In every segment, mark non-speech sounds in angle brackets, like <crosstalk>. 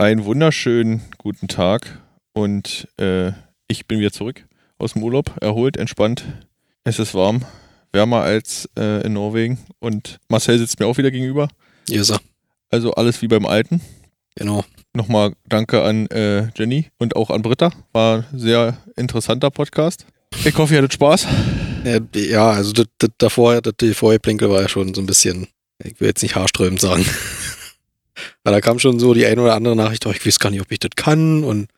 Einen wunderschönen guten Tag und äh, ich bin wieder zurück aus dem Urlaub, erholt, entspannt. Es ist warm, wärmer als äh, in Norwegen und Marcel sitzt mir auch wieder gegenüber. Yes. Also alles wie beim Alten. Genau. Nochmal danke an äh, Jenny und auch an Britta. War ein sehr interessanter Podcast. Ich hoffe, ihr hattet Spaß. Ja, ja also das, das davor, das die Vorherplinkel war ja schon so ein bisschen, ich will jetzt nicht haarsträubend sagen. Aber da kam schon so die eine oder andere Nachricht, oh, ich weiß gar nicht, ob ich das kann und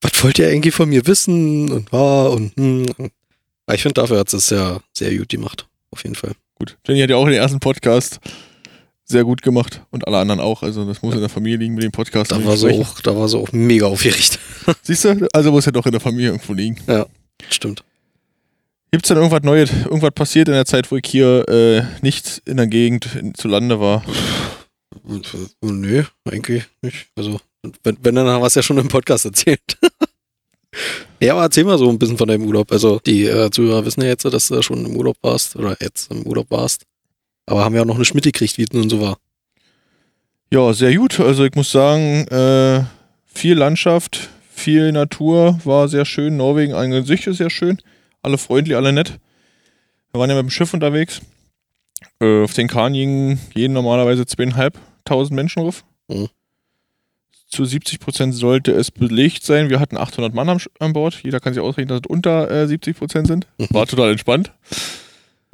was wollt ihr eigentlich von mir wissen und war und hm. Aber ich finde, dafür hat es ja sehr gut gemacht. Auf jeden Fall. Gut. Jenny hat ja auch den ersten Podcast sehr gut gemacht und alle anderen auch. Also das muss in der Familie liegen mit dem Podcast. Da war, so auch, da war so auch mega aufgeregt. <laughs> Siehst du? Also muss ja doch in der Familie irgendwo liegen. Ja, stimmt. Gibt es denn irgendwas Neues, irgendwas passiert in der Zeit, wo ich hier äh, nicht in der Gegend in, zu Lande war? Nö, eigentlich nicht. Also, wenn, wenn dann hast du ja schon im Podcast erzählt. <laughs> ja, aber erzähl mal so ein bisschen von deinem Urlaub. Also, die äh, Zuhörer wissen ja jetzt, dass du schon im Urlaub warst oder jetzt im Urlaub warst. Aber haben ja auch noch eine Schmidt gekriegt, wie es nun so war. Ja, sehr gut. Also, ich muss sagen, äh, viel Landschaft, viel Natur, war sehr schön. Norwegen an sich ist sehr schön. Alle freundlich, alle nett. Wir waren ja mit dem Schiff unterwegs. Äh, auf den Kahn gingen jeden normalerweise zweieinhalbtausend Menschen ruf. Mhm. Zu 70 Prozent sollte es belegt sein. Wir hatten 800 Mann am, an Bord. Jeder kann sich ausrechnen, dass es unter äh, 70 Prozent sind. Mhm. War total entspannt.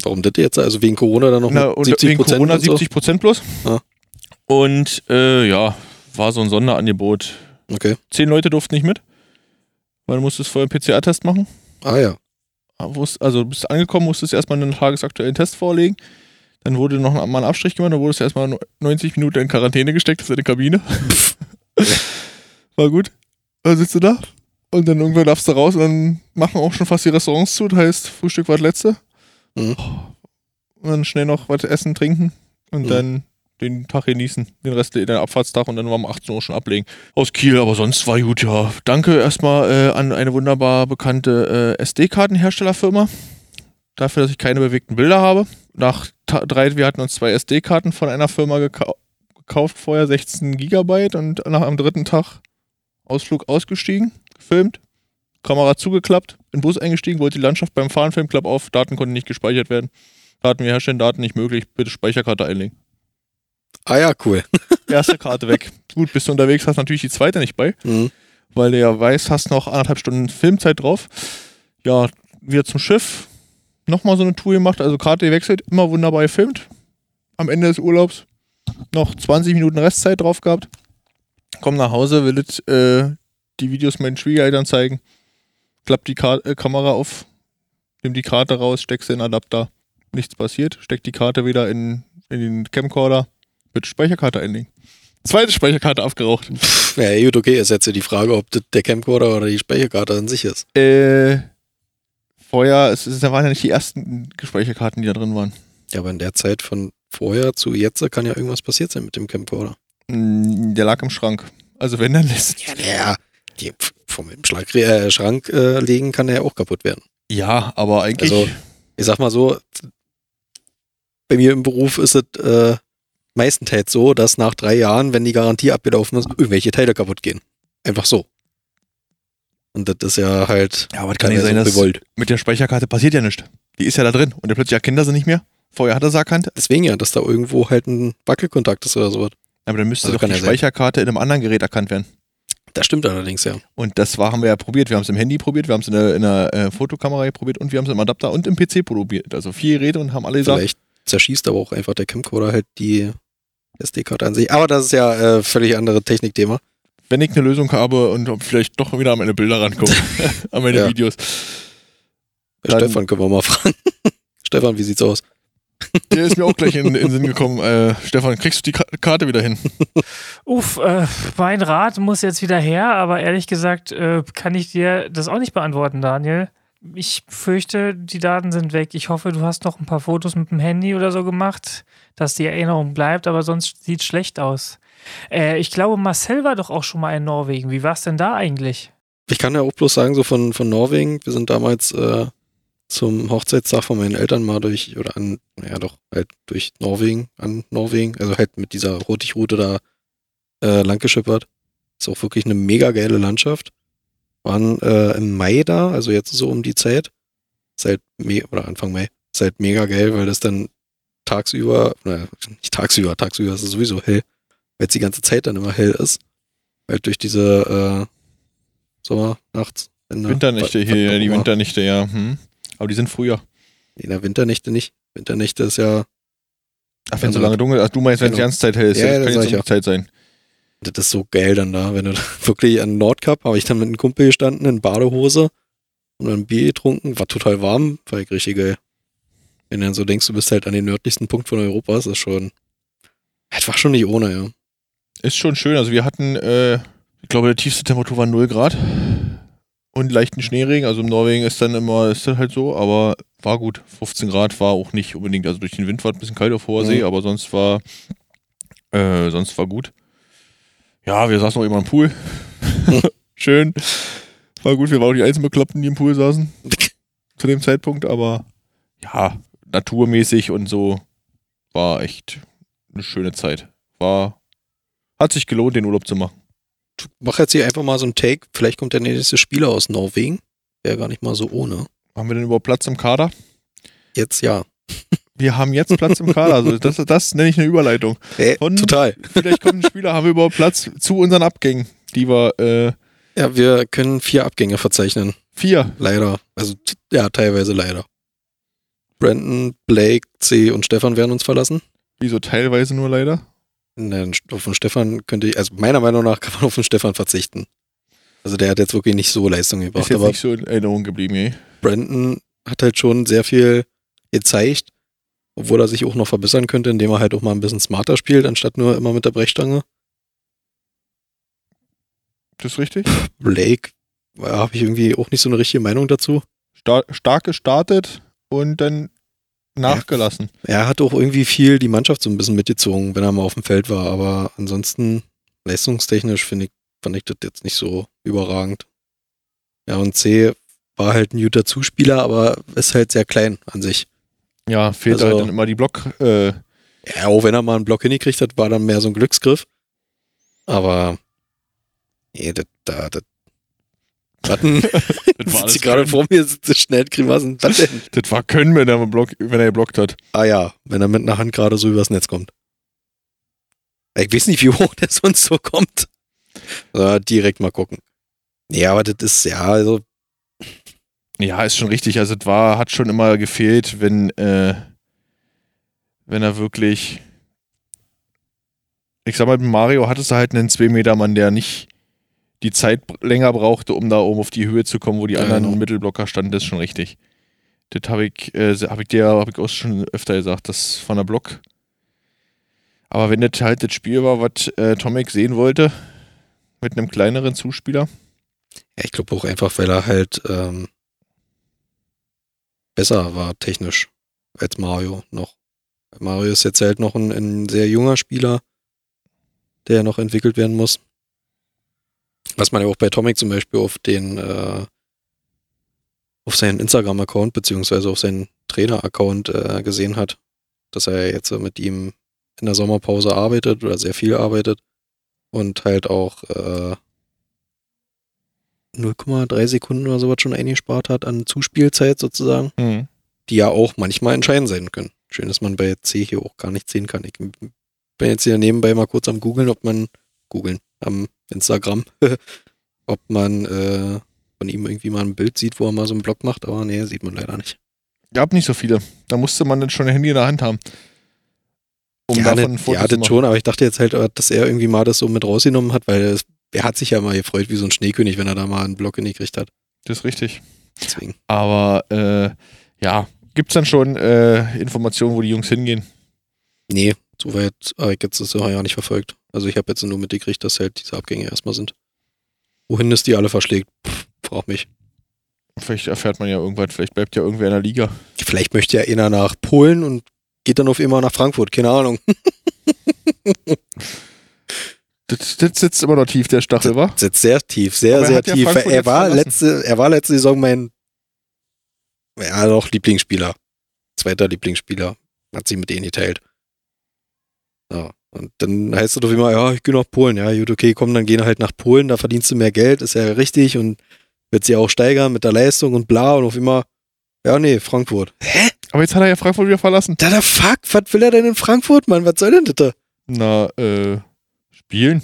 Warum das jetzt? Also wegen Corona dann noch Na, mit und 70 wegen Corona so? 70 Prozent plus. Ja. Und äh, ja, war so ein Sonderangebot. Okay. Zehn Leute durften nicht mit, weil du musstest vorher einen PCR-Test machen. Ah ja. Wusst- Also du bist angekommen, musstest erstmal einen tagesaktuellen Test vorlegen. Dann wurde noch mal einen Abstrich gemacht, dann wurdest du erstmal 90 Minuten in Quarantäne gesteckt, das ist eine Kabine. <laughs> War gut. Dann sitzt du da und dann irgendwann darfst du raus und dann machen auch schon fast die Restaurants zu. Das heißt, Frühstück war das letzte. Mhm. Und dann schnell noch was essen, trinken und Mhm. dann den Tag genießen, den Rest, den Abfahrtstag und dann war um 18 Uhr schon ablegen. Aus Kiel, aber sonst war gut, ja. Danke erstmal äh, an eine wunderbar bekannte äh, SD-Kartenherstellerfirma. Dafür, dass ich keine bewegten Bilder habe. Nach drei, wir hatten uns zwei SD-Karten von einer Firma gekau gekauft, vorher 16 Gigabyte und nach am dritten Tag Ausflug ausgestiegen, gefilmt, Kamera zugeklappt, in den Bus eingestiegen, wollte die Landschaft beim Fahren Klapp auf, Daten konnten nicht gespeichert werden. Daten wir herstellen, Daten nicht möglich, bitte Speicherkarte einlegen. Ah ja, cool. <laughs> Erste Karte weg. Gut, bist du unterwegs, hast natürlich die zweite nicht bei, Mhm. weil du ja weißt, hast noch anderthalb Stunden Filmzeit drauf. Ja, wieder zum Schiff, nochmal so eine Tour gemacht, also Karte gewechselt, immer wunderbar gefilmt. Am Ende des Urlaubs noch 20 Minuten Restzeit drauf gehabt. Komm nach Hause, will das, äh, die Videos meinen Schwiegereltern zeigen. Klappt die Ka äh, Kamera auf, nimm die Karte raus, steckst den Adapter. Nichts passiert, steck die Karte wieder in, in den Camcorder, mit Speicherkarte einlegen. Zweite Speicherkarte aufgeraucht. Ja, gut, okay, ist jetzt die Frage, ob das der Camcorder oder die Speicherkarte an sich ist. Äh, vorher, es, es waren ja nicht die ersten Speicherkarten, die da drin waren. Ja, aber in der Zeit von vorher zu jetzt kann ja irgendwas passiert sein mit dem Camcorder. Mm, Der lag im Schrank. Also wenn dann lässt. Ja, der, die vom Schlag, äh, Schrank äh, legen kann der ja auch kaputt werden. Ja, aber eigentlich. Also, ich sag mal so, bei mir im Beruf ist es äh, meistenteils so, dass nach drei Jahren, wenn die Garantie abgelaufen ist, irgendwelche Teile kaputt gehen. Einfach so. Und das ist ja halt ja, aber es kann nicht sein, dass mit der Speicherkarte passiert ja nichts. Die ist ja da drin. Und der plötzlich erkennt er sie nicht mehr. Vorher hat er sie erkannt. Deswegen ja, dass da irgendwo halt ein Wackelkontakt ist oder sowas. Aber dann müsste Also doch die ja sein. Speicherkarte in einem anderen Gerät erkannt werden. Das stimmt allerdings, ja. Und das war, haben wir ja probiert. Wir haben es im Handy probiert, wir haben es in der, in der äh, Fotokamera probiert und wir haben es im Adapter und im PC probiert. Also vier Geräte und haben alle gesagt, Vielleicht zerschießt aber auch einfach der Camcorder halt die SD-Karte an sich. Aber das ist ja äh, völlig andere Technikthema. Wenn ich eine Lösung habe und ob vielleicht doch wieder an meine Bilder rankomme, <laughs> an meine Ja. Videos. Dann- Stefan können wir mal fragen. <laughs> Stefan, wie sieht's aus? <laughs> Der ist mir auch gleich in, in den Sinn gekommen. Äh, Stefan, kriegst du die Ka Karte wieder hin? Uff, äh, mein Rat muss jetzt wieder her, aber ehrlich gesagt äh, kann ich dir das auch nicht beantworten, Daniel. Ich fürchte, die Daten sind weg. Ich hoffe, du hast noch ein paar Fotos mit dem Handy oder so gemacht, dass die Erinnerung bleibt, aber sonst sieht schlecht aus. Äh, ich glaube, Marcel war doch auch schon mal in Norwegen. Wie war es denn da eigentlich? Ich kann ja auch bloß sagen, so von, von Norwegen, wir sind damals äh, zum Hochzeitstag von meinen Eltern mal durch, oder an, naja doch, halt durch Norwegen, an Norwegen, also halt mit dieser Rotichroute da äh, lang. Ist auch wirklich eine mega geile Landschaft. Waren äh, im Mai da, also jetzt so um die Zeit. Seit Me oder Anfang Mai. Ist halt mega geil, weil das dann tagsüber, naja, nicht tagsüber, tagsüber ist es sowieso hell, weil es die ganze Zeit dann immer hell ist. Weil durch diese äh, Sommer, nachts, Winternächte hier, ja, die auch immer. Winter ja. Hm. Aber die sind früher. In der Winternächte nicht. Winternächte ist ja, Ach, wenn so Also- lange dunkel ist. Ach, du meinst, wenn es die Genau. ganze Zeit hell ist. Ja, Ja, das kann jetzt ich um die Zeit sein. das ist so geil dann da, wenn du <laughs> da wirklich an Nordkap, habe ich dann mit einem Kumpel gestanden in Badehose und dann ein Bier getrunken, war total warm, war echt richtig geil. Wenn du dann so denkst, du bist halt an den nördlichsten Punkt von Europa, ist das schon, das war schon nicht ohne, ja. Ist schon schön. Also wir hatten, äh, ich glaube, der tiefste Temperatur war 0 Grad und leichten Schneeregen. Also in Norwegen ist dann immer, ist das halt so, aber war gut. 15 Grad war auch nicht unbedingt, also durch den Wind war es ein bisschen kalt auf hoher See, Mhm. aber sonst war, äh, sonst war gut. Ja, wir saßen auch immer im Pool. <laughs> schön. War gut, wir waren auch die einzigen Bekloppten, die im Pool saßen zu dem Zeitpunkt, aber ja, naturmäßig und so war echt eine schöne Zeit. War, hat sich gelohnt, den Urlaub zu machen. Mach jetzt hier einfach mal so ein Take, vielleicht kommt der nächste Spieler aus Norwegen. Wäre gar nicht mal so ohne. Haben wir denn überhaupt Platz im Kader? Jetzt ja. Wir haben jetzt Platz im Kader. Also das, das nenne ich eine Überleitung. <laughs> Von- total. <laughs> Vielleicht kommt ein Spieler, haben wir überhaupt Platz zu unseren Abgängen, die wir äh, Ja, wir können vier Abgänge verzeichnen. vier. Leider. Also, ja, teilweise leider. Brandon, Blake, C und Stefan werden uns verlassen. Wieso teilweise nur leider? Nein, auf den Stefan könnte ich, also meiner Meinung nach kann man auf den Stefan verzichten. Also der hat jetzt wirklich nicht so Leistung Ist gebracht, jetzt aber nicht so in Erinnerung geblieben, ey. Brandon hat halt schon sehr viel gezeigt, obwohl er sich auch noch verbessern könnte, indem er halt auch mal ein bisschen smarter spielt, anstatt nur immer mit der Brechstange. Das ist richtig. Blake, habe ich irgendwie auch nicht so eine richtige Meinung dazu. Star stark gestartet und dann nachgelassen. Er hat auch irgendwie viel die Mannschaft so ein bisschen mitgezogen, wenn er mal auf dem Feld war, aber ansonsten leistungstechnisch finde ich, fand ich das jetzt nicht so überragend. Ja, und C war halt ein guter Zuspieler, aber ist halt sehr klein an sich. Ja, fehlt Also- halt dann immer die Block. Äh, Ja, auch wenn er mal einen Block hingekriegt hat, war dann mehr so ein Glücksgriff. Aber nee, das, da, das. Warten, das, <laughs> war sie gerade vor mir, sitzt schnell Grimassen. Was denn? das war Können, wenn er, Block, wenn er geblockt hat. Ah ja, wenn er mit einer Hand gerade so übers Netz kommt. Ich weiß nicht, wie hoch der sonst so kommt. Äh, direkt mal gucken. Ja, aber das ist, ja, also, Ja, ist schon richtig. Also es war, hat schon immer gefehlt, wenn, äh, wenn er wirklich. Ich sag mal, mit Mario hattest du halt einen 2-Meter-Mann, der nicht die Zeit länger brauchte, um da oben auf die Höhe zu kommen, wo die Ja, anderen genau. Mittelblocker standen, das ist schon richtig. Das habe ich, äh, hab ich dir hab ich auch schon öfter gesagt, das von der Block. Aber wenn das halt das Spiel war, was äh, Tomek sehen wollte, mit einem kleineren Zuspieler, ja, ich glaube auch einfach, weil er halt ähm, besser war technisch als Mario noch. Mario ist jetzt halt noch ein, ein sehr junger Spieler, der noch entwickelt werden muss. Was man ja auch bei Tomic zum Beispiel auf den äh, auf seinen Instagram-Account beziehungsweise auf seinen Trainer-Account äh, gesehen hat, dass er jetzt mit ihm in der Sommerpause arbeitet oder sehr viel arbeitet und halt auch äh, 0,3 Sekunden oder sowas schon eingespart hat an Zuspielzeit sozusagen, hm. die ja auch manchmal entscheidend sein können. Schön, dass man bei C hier auch gar nicht sehen kann. Ich bin jetzt hier nebenbei mal kurz am googeln, ob man googeln am Instagram, <laughs> ob man äh, von ihm irgendwie mal ein Bild sieht, wo er mal so einen Blog macht, aber nee, sieht man leider nicht. Gab nicht so viele. Da musste man dann schon ein Handy in der Hand haben. Um ja, davon ne, ja, das schon, aber ich dachte jetzt halt, äh, dass er irgendwie mal das so mit rausgenommen hat, weil es, er hat sich ja mal gefreut wie so ein Schneekönig, wenn er da mal einen Block hingekriegt hat. Das ist richtig. Deswegen. Aber äh, ja, gibt es dann schon äh, Informationen, wo die Jungs hingehen? Nee, soweit habe ich jetzt das ja nicht verfolgt. Also ich habe jetzt nur mitgekriegt, dass halt diese Abgänge erstmal sind. Wohin es die alle verschlägt, Pff, mich. Vielleicht erfährt man ja irgendwann, vielleicht bleibt ja irgendwer in der Liga. Vielleicht möchte ja einer nach Polen und geht dann auf immer nach Frankfurt, keine Ahnung. <laughs> Das, das sitzt immer noch tief, der Stachel, wa? Sitzt sehr tief, sehr, sehr ja tief. Frankfurt er war letzte, er war letzte Saison mein ja doch Lieblingsspieler. Zweiter Lieblingsspieler. Hat sich mit denen geteilt. Ja. Und dann heißt es doch immer, ja, ich gehe nach Polen. Ja, gut, okay, komm, dann geh halt nach Polen, da verdienst du mehr Geld, ist ja richtig und wird sich auch steigern mit der Leistung und bla und auf immer, ja, nee, Frankfurt. Hä? Aber jetzt hat er ja Frankfurt wieder verlassen. Da der Fuck, was will er denn in Frankfurt, Mann? Was soll denn das da? Na, äh, spielen.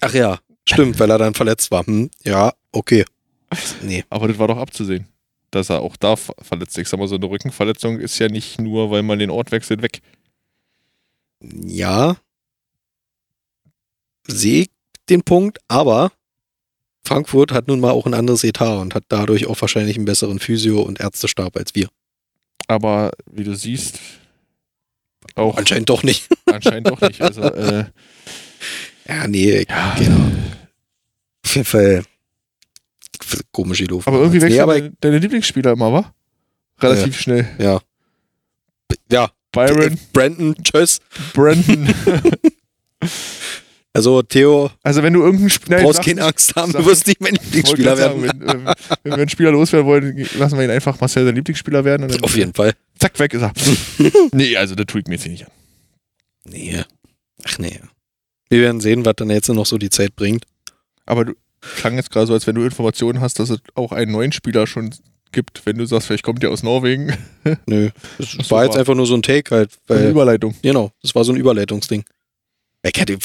Ach ja, stimmt, weil er dann verletzt war. Hm, ja, okay. Nee. Aber das war doch abzusehen, dass er auch da ver- verletzt ist. Ich sag mal, so eine Rückenverletzung ist ja nicht nur, weil man den Ort wechselt, weg. Ja. Sehe ich den Punkt, aber Frankfurt hat nun mal auch ein anderes Etat und hat dadurch auch wahrscheinlich einen besseren Physio- und Ärztestab als wir. Aber wie du siehst, auch Anscheinend doch nicht. <laughs> anscheinend doch nicht. Also, äh, Ja, nee, ja. genau. Auf jeden Fall komisch gelaufen. Aber irgendwie nee, wechselt aber, deine, deine Lieblingsspieler immer, wa? Relativ schnell. ja. Ja, Byron, Brandon, tschüss. Brandon. <laughs> Also Theo, Also wenn du irgendeinen Spieler. brauchst keine Angst haben, du wirst nicht mein Lieblingsspieler werden. Wenn, äh, wenn wir einen Spieler loswerden wollen, lassen wir ihn einfach Marcel sein Lieblingsspieler werden Auf jeden Fall. zack, weg ist er. <laughs> nee, also das tue ich mir jetzt hier nicht an. Nee. Ach nee. Wir werden sehen, was dann jetzt noch so die Zeit bringt. Aber du klang jetzt gerade so, als wenn du Informationen hast, dass es auch einen neuen Spieler schon gibt, wenn du sagst, vielleicht kommt der aus Norwegen. <laughs> Nö. Das so, war jetzt einfach nur so ein Take halt, Eine weil, Überleitung. genau, das war so ein Überleitungsding. Ich hätte,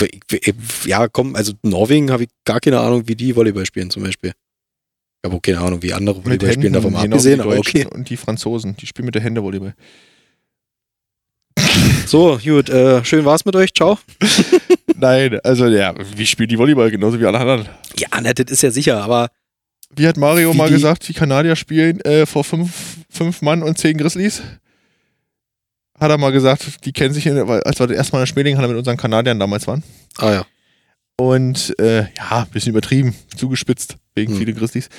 ja, komm, also Norwegen habe ich gar keine Ahnung, wie die Volleyball spielen zum Beispiel. Ich habe auch keine Ahnung, wie andere Volleyball spielen, davon mal genau abgesehen, aber okay. Und die Franzosen, die spielen mit der Hände Volleyball. <laughs> So, gut, äh, schön war's mit euch, ciao. <laughs> Nein, also ja, wie spielen die Volleyball? Genauso wie alle anderen. Ja, na, das ist ja sicher, aber Wie hat Mario Wie mal die- gesagt, die Kanadier spielen äh, vor fünf, fünf Mann und zehn Grizzlies? Hat er mal gesagt, die kennen sich, als wir das erste Mal in Schmeling mit unseren Kanadiern damals waren. ah ja. Und äh, ja, ein bisschen übertrieben, zugespitzt, wegen Hm. viele Grizzlies.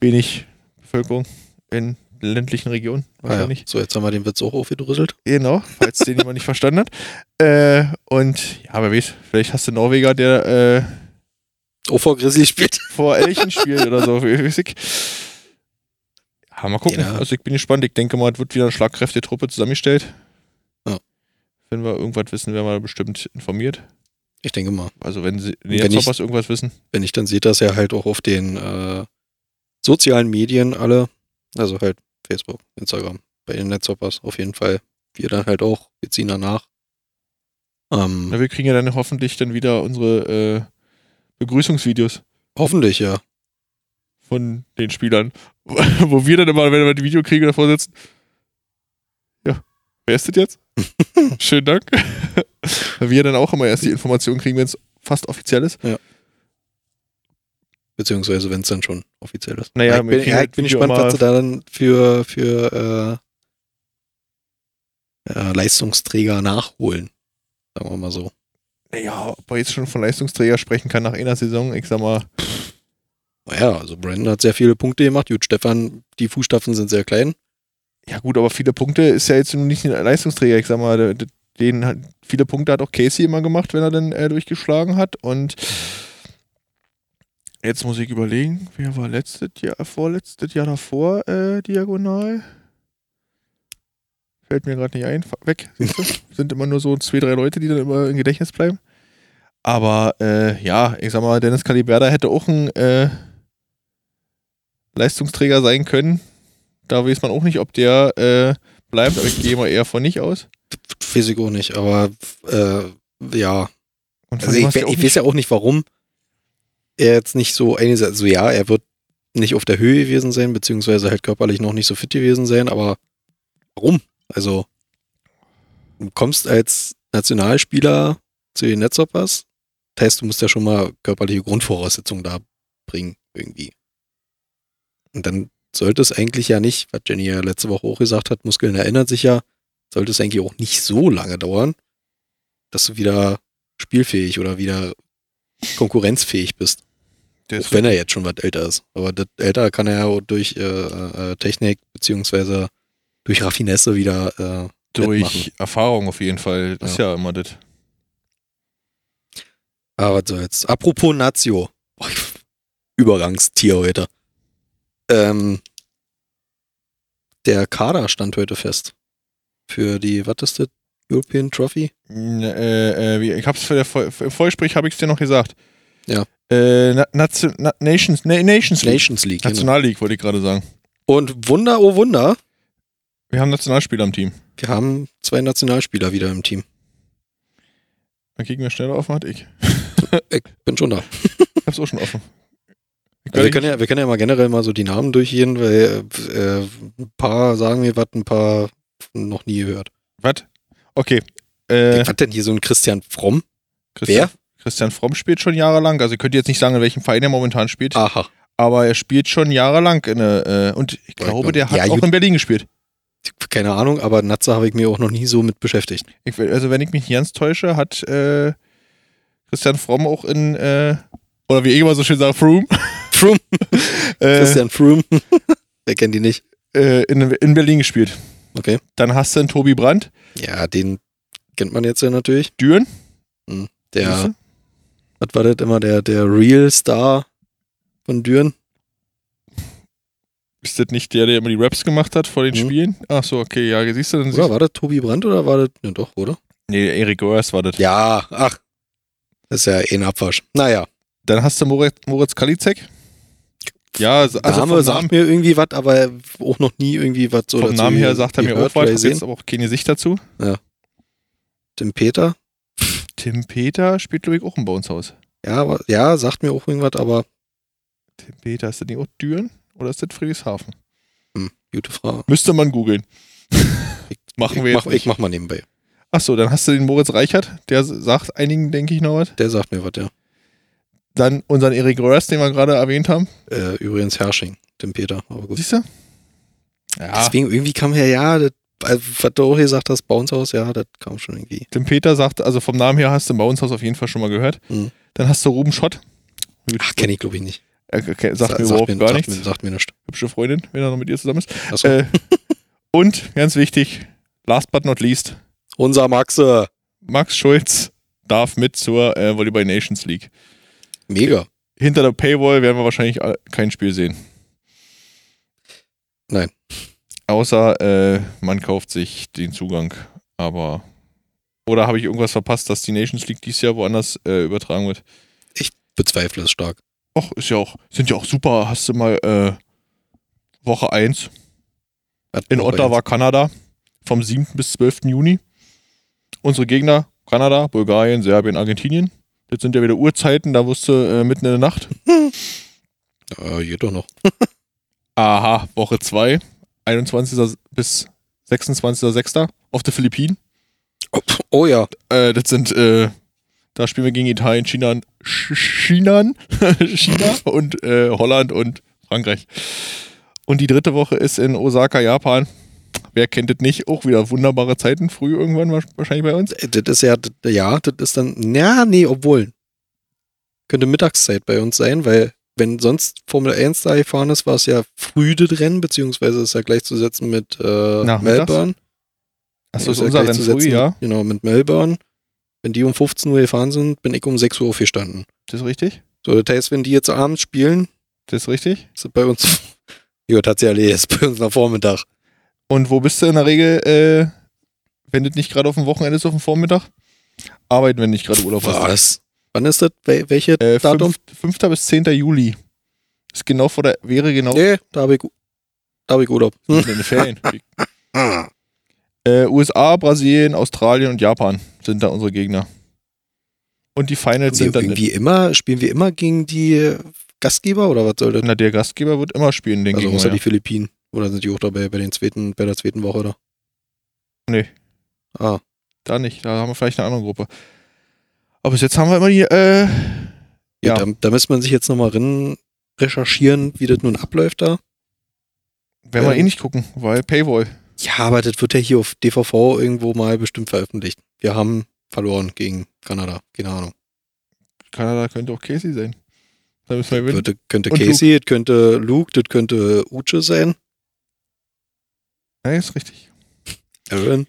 Wenig Bevölkerung in ländlichen Regionen Ah, ja. So, jetzt haben wir den Witz auch aufgedrüsselt. Genau, falls den jemand nicht verstanden hat. Äh, und ja, wer weiß, vielleicht hast du einen Norweger, der vor Grizzly spielt. <laughs> vor Elchen spielt oder so. Ja, mal gucken. Ja. Also ich bin gespannt. Ich denke mal, es wird wieder eine schlagkräftige Truppe zusammengestellt. Ja. Wenn wir irgendwas wissen, werden wir bestimmt informiert. Ich denke mal. Also wenn sie Wenn wenn ich- was irgendwas wissen. wenn ich dann sehe, dass ja halt auch auf den äh, sozialen Medien alle, also halt Facebook, Instagram, bei den Netzhoppers auf jeden Fall, wir dann halt auch, wir ziehen danach. Ähm, Na, wir kriegen ja dann hoffentlich dann wieder unsere äh, Begrüßungsvideos hoffentlich, ja. von den Spielern. <laughs> Wo wir dann immer, wenn wir die Video kriegen, davor sitzen. Ja, wer ist das jetzt? <laughs> Schönen Dank. Weil <laughs> wir dann auch immer erst die Informationen kriegen, wenn es fast offiziell ist. Beziehungsweise, wenn es dann schon offiziell ist. Naja, Ja, ich bin, ja, halt ich bin gespannt, was sie da dann für, für äh, äh, Leistungsträger nachholen. Sagen wir mal so. Ja, ob man jetzt schon von Leistungsträger sprechen kann nach einer Saison, ich sag mal, Naja, also Brandon hat sehr viele Punkte gemacht. Gut, Stefan, die Fußstapfen sind sehr klein. ja gut, aber viele Punkte ist ja jetzt nicht ein Leistungsträger. Ich sag mal, den hat, viele Punkte hat auch Casey immer gemacht, wenn er dann äh, durchgeschlagen hat. Und jetzt muss ich überlegen, wer war letztes Jahr, vorletztes Jahr davor äh, diagonal? Fällt mir gerade nicht ein. Weg? Sind immer nur so zwei, drei Leute, die dann immer im Gedächtnis bleiben. Aber äh, ja, ich sag mal, Dennis Caliberda hätte auch ein äh, Leistungsträger sein können. Da weiß man auch nicht, ob der äh, bleibt, aber ich gehe mal eher von nicht aus. Ich auch nicht, aber äh, ja. Also ich, ich nicht- weiß ja auch nicht, warum er jetzt nicht so eingesetzt. Also ja, er wird nicht auf der Höhe gewesen sein, beziehungsweise halt körperlich noch nicht so fit gewesen sein, aber warum? Also, du kommst als Nationalspieler zu den Netzhoppers, das heißt, du musst ja schon mal körperliche Grundvoraussetzungen da bringen, irgendwie. Und dann sollte es eigentlich ja nicht, was Jenny ja letzte Woche auch gesagt hat, Muskeln erinnern sich ja, sollte es eigentlich auch nicht so lange dauern, dass du wieder spielfähig oder wieder konkurrenzfähig bist. der Auch wenn er jetzt schon was älter ist. Aber das älter kann er ja durch äh, äh, Technik beziehungsweise durch Raffinesse wieder äh, durch wettmachen. Erfahrung auf jeden Fall. Das ist ja immer das. Aber was soll's. Apropos Nazio. Ich- Übergangstier heute. Ähm, der Kader stand heute fest. Für die, was ist das? European Trophy? Äh, äh, ich hab's für der Vor im Vorgespräch habe ich es dir noch gesagt. Ja. Äh, Na Nation Na Nations, Na Nations League. Nations League. Genau. National League, wollte ich gerade sagen. Und Wunder, oh Wunder, Wir haben Nationalspieler im Team. wir haben zwei Nationalspieler wieder im Team. Dann kriegen wir schneller offen, hatte ich. <laughs> Ich bin schon da. Ich hab's auch schon offen. Also wir, können ja, wir können ja mal generell mal so die Namen durchgehen, weil äh, ein paar sagen mir was, ein paar noch nie gehört. Was? Okay. Äh, Was denn hier so ein Christian Fromm? Christian, Christian Fromm spielt schon jahrelang. Also, ihr könnt jetzt nicht sagen, in welchem Verein er momentan spielt. Aha. Aber er spielt schon jahrelang in eine, äh, und ich glaube, der hat Ja, auch in Berlin gespielt. Keine Ahnung, aber Natze habe ich mir auch noch nie so mit beschäftigt. Ich, also, wenn ich mich nicht ganz täusche, hat äh, Christian Fromm auch in, äh, oder wie ich immer so schön sage, Froome, <laughs> <laughs> Fromm, äh, Christian Fromm. Wer <laughs> kennt die nicht? äh, in, in Berlin gespielt. Okay. Dann hast du einen Tobi Brandt, Ja, den kennt man jetzt ja natürlich. Düren. Der, siehst du? was war das immer, der, der Real Star von Düren? Ist das nicht der, der immer die Raps gemacht hat vor den Mhm. Spielen? Ach so, okay, ja, siehst du, dann Oder war das Tobi Brandt oder war das, ja doch, oder? Nee, Erik Goers war das. Ja, ach. Das ist ja eh ein Abwasch. Naja, Dann hast du Moritz, Moritz Kalizek. Ja, also Name vom Namen, sagt mir irgendwie was, aber auch noch nie irgendwie was so vom Namen her sagt er mir auch was, jetzt aber auch keine Sicht dazu. Tim Peter? Tim Peter spielt, glaube ich, auch im Boneshaus. Ja, aber, ja, sagt mir auch irgendwas, aber Tim Peter, ist das nicht auch Düren oder ist das Friedrichshafen? hm, gute Frage. Müsste man googeln. Machen <laughs> wir ich, jetzt mach, ich mach mal nebenbei. Achso, dann hast du den Moritz Reichert, der sagt einigen, denke ich, noch was. Der sagt mir was, ja. Dann unseren Erik Röhrs, den wir gerade erwähnt haben. Äh, übrigens Hersching, Tim Peter, aber gut. Siehst du? Ja, Deswegen irgendwie kam her, ja, das, also, was du auch gesagt hast, Bouncehaus, ja, das kam schon irgendwie. Tim Peter sagt, also vom Namen her hast du im Boneshaus auf jeden Fall schon mal gehört. Mhm. Dann hast du Ruben Schott. Ach, kenne ich glaube ich nicht. Er er- sagt Sa- mir überhaupt gar sagt nichts. Mir, sagt mir nichts. Hübsche Freundin, wenn er noch mit ihr zusammen ist. Achso. Äh, und ganz wichtig, last but not least, Unser Maxe. Max Schulz darf mit zur äh, Volleyball Nations League. Mega. Hinter der Paywall werden wir wahrscheinlich kein Spiel sehen. Nein. Außer äh, man kauft sich den Zugang. Aber. Oder habe ich irgendwas verpasst, dass die Nations League dieses Jahr woanders äh, übertragen wird? Bezweifle es stark. Och, ist ja auch, sind ja auch super. Hast du mal äh, Woche 1 Was in Ottawa, Kanada, vom 7. bis 12. Juni. Unsere Gegner, Kanada, Bulgarien, Serbien, Argentinien. Jetzt sind ja wieder Uhrzeiten, da wusste äh, mitten in der Nacht. <laughs> Äh, geht doch noch. <laughs> Aha, Woche 2, 21. bis 26.06. auf der Philippinen. Oh, oh ja. Äh, das sind, äh, da spielen wir gegen Italien, China, <laughs> China, China und äh, Holland und Frankreich. Und die dritte Woche ist in Osaka, Japan. Wer kennt das nicht? Auch wieder wunderbare Zeiten, früh irgendwann wa- wahrscheinlich bei uns. Äh, Das ist ja, ja, das ist dann, ja, nee, obwohl. Könnte Mittagszeit bei uns sein, weil wenn sonst Formel 1 da gefahren ist, war es ja früh das Rennen, beziehungsweise ist ja gleichzusetzen mit äh? Melbourne. Achso, ist unser Rennen gleichzusetzen, früh, ja? Genau, mit Melbourne. Wenn die um 15 Uhr gefahren sind, bin ich um 6 Uhr aufgestanden. Das ist richtig? So, das heißt, wenn die jetzt abends spielen, Das ist richtig. ist bei uns, <laughs> ja, tatsächlich, ist bei uns nach Vormittag. Und wo bist du in der Regel, äh, wenn das nicht gerade auf dem Wochenende ist, auf dem Vormittag? Arbeiten, wenn nicht gerade Urlaub hast. Was? Wann ist das? Wel welche Äh, Datum? 5. bis 10. Juli. Ist genau vor der, wäre genau Nee, da habe ich, da hab ich Urlaub. in den Ferien. <laughs> äh, USA, Brasilien, Australien und Japan sind da unsere Gegner. Und die Finals sind dann. irgendwie immer, spielen wir immer gegen die Gastgeber oder was soll das? Na, der Gastgeber wird immer spielen, denke Also ich außer mal. die Philippinen. Oder sind die auch dabei bei den zweiten, bei der zweiten Woche da? Nee. Ah, Da nicht. Da haben wir vielleicht eine andere Gruppe. Aber bis jetzt haben wir immer die. Äh, ja. Ja. Da, da müsste man sich jetzt nochmal rein recherchieren, wie das nun abläuft da. werden wir Ähm. eh nicht gucken, weil Paywall. Ja, aber das wird ja hier auf DVV irgendwo mal bestimmt veröffentlicht. Wir haben verloren gegen Kanada. Keine Ahnung. Kanada könnte auch Casey sein. Da müssen wir gewinnen. Könnte, könnte Casey, das könnte Luke, das könnte Uche sein. Ja, ist richtig. Aaron.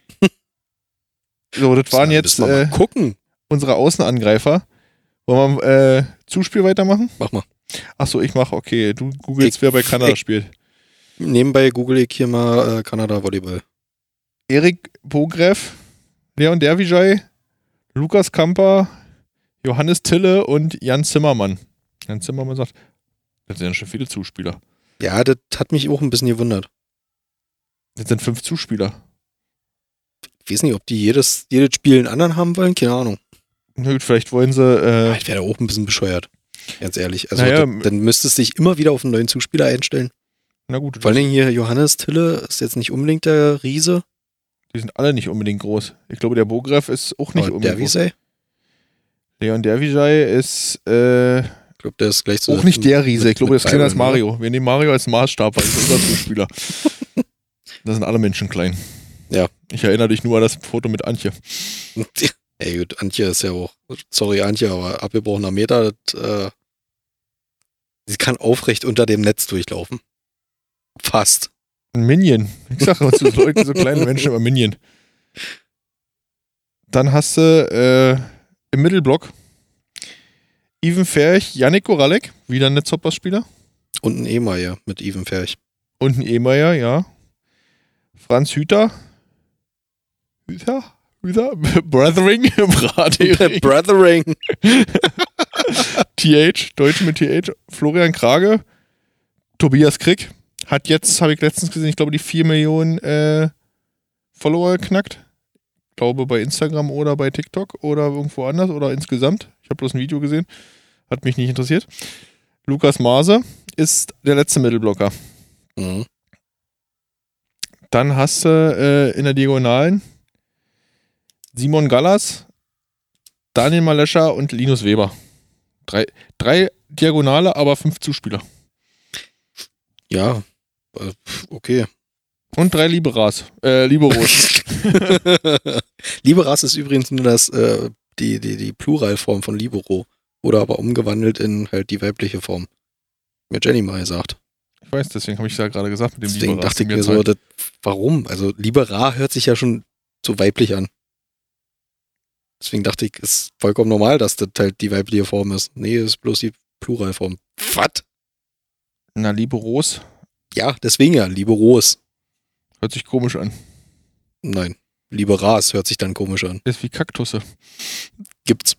So, das waren jetzt äh, gucken. unsere Außenangreifer. Wollen wir äh, Zuspiel weitermachen? Mach mal. Achso, ich mach, okay. Du googelst, wer bei Kanada ich- spielt. Nebenbei google ich hier mal äh, Kanada Volleyball. Erik Bogreff, Leon Dervijay, Lukas Kamper, Johannes Tille und Jan Zimmermann. Jan Zimmermann sagt, das sind ja schon viele Zuspieler. Ja, das hat mich auch ein bisschen gewundert. Das sind fünf Zuspieler. Ich weiß nicht, ob die jedes, jedes Spiel einen anderen haben wollen, keine Ahnung. Na gut, vielleicht wollen sie. Äh, Ich wäre da auch ein bisschen bescheuert. Ganz ehrlich. Also Naja, da- dann müsstest du dich immer wieder auf einen neuen Zuspieler einstellen. Na gut, Vor allen Dingen hier Johannes Tille ist jetzt nicht unbedingt der Riese. die sind alle nicht unbedingt groß. Ich glaube, der Bogreff ist auch nicht aber unbedingt der groß. Leon Dervijay ist äh, ich glaube, der ist gleich so. auch nicht der Riese. Ich glaube, der ist kleiner als Mario. Wir nehmen Mario als Maßstab, weil ist unser Zuspieler. <laughs> da sind alle Menschen klein. Ja. Ich erinnere dich nur an das Foto mit Antje. <laughs> Ey, gut, Antje ist ja auch, sorry Antje, aber abgebrochener Meter, das, äh, sie kann aufrecht unter dem Netz durchlaufen. Fast. Ein Minion. Ich sage immer zu Leuten, so kleine Menschen immer Minion. Dann hast du äh, im Mittelblock Ivan Ferch, Yannick Goralek, wieder ein Netzhoppers-Spieler. Und ein Ehemeier mit Even Ferch. Und ein Ehmeier, ja. Franz Hüter. Hüter? Hüter? <laughs> Brothering? <laughs> Bratering. <laughs> Brothering. TH, Deutsch mit TH. Florian Krage. Tobias Krick. Hat jetzt, habe ich letztens gesehen, ich glaube, die 4 Millionen äh, Follower geknackt. Ich glaube, bei Instagram oder bei TikTok oder irgendwo anders oder insgesamt. Ich habe bloß ein Video gesehen. Hat mich nicht interessiert. Lukas Maase ist der letzte Mittelblocker. Mhm. Dann hast du äh, in der Diagonalen Simon Gallas, Daniel Malescher und Linus Weber. Drei, drei Diagonale, aber fünf Zuspieler. Ja, äh, okay. Und drei Liberas. Äh, Liberos. <laughs> <laughs> Liberas ist übrigens nur das, äh, die, die, die Pluralform von Libero. Oder aber umgewandelt in halt die weibliche Form. Mir Jenny mal gesagt. ich weiß, deswegen habe ich es ja gerade gesagt mit dem Deswegen Liberas. dachte ich Mir so, das, warum? Also Libera hört sich ja schon so weiblich an. Deswegen dachte ich, ist vollkommen normal, dass das halt die weibliche Form ist. Nee, ist bloß die Pluralform. Was? Na, Liberos Ja, deswegen ja, Liberos. hört sich komisch an. Nein, Liberas hört sich dann komisch an. Ist wie Kaktusse. Gibt's.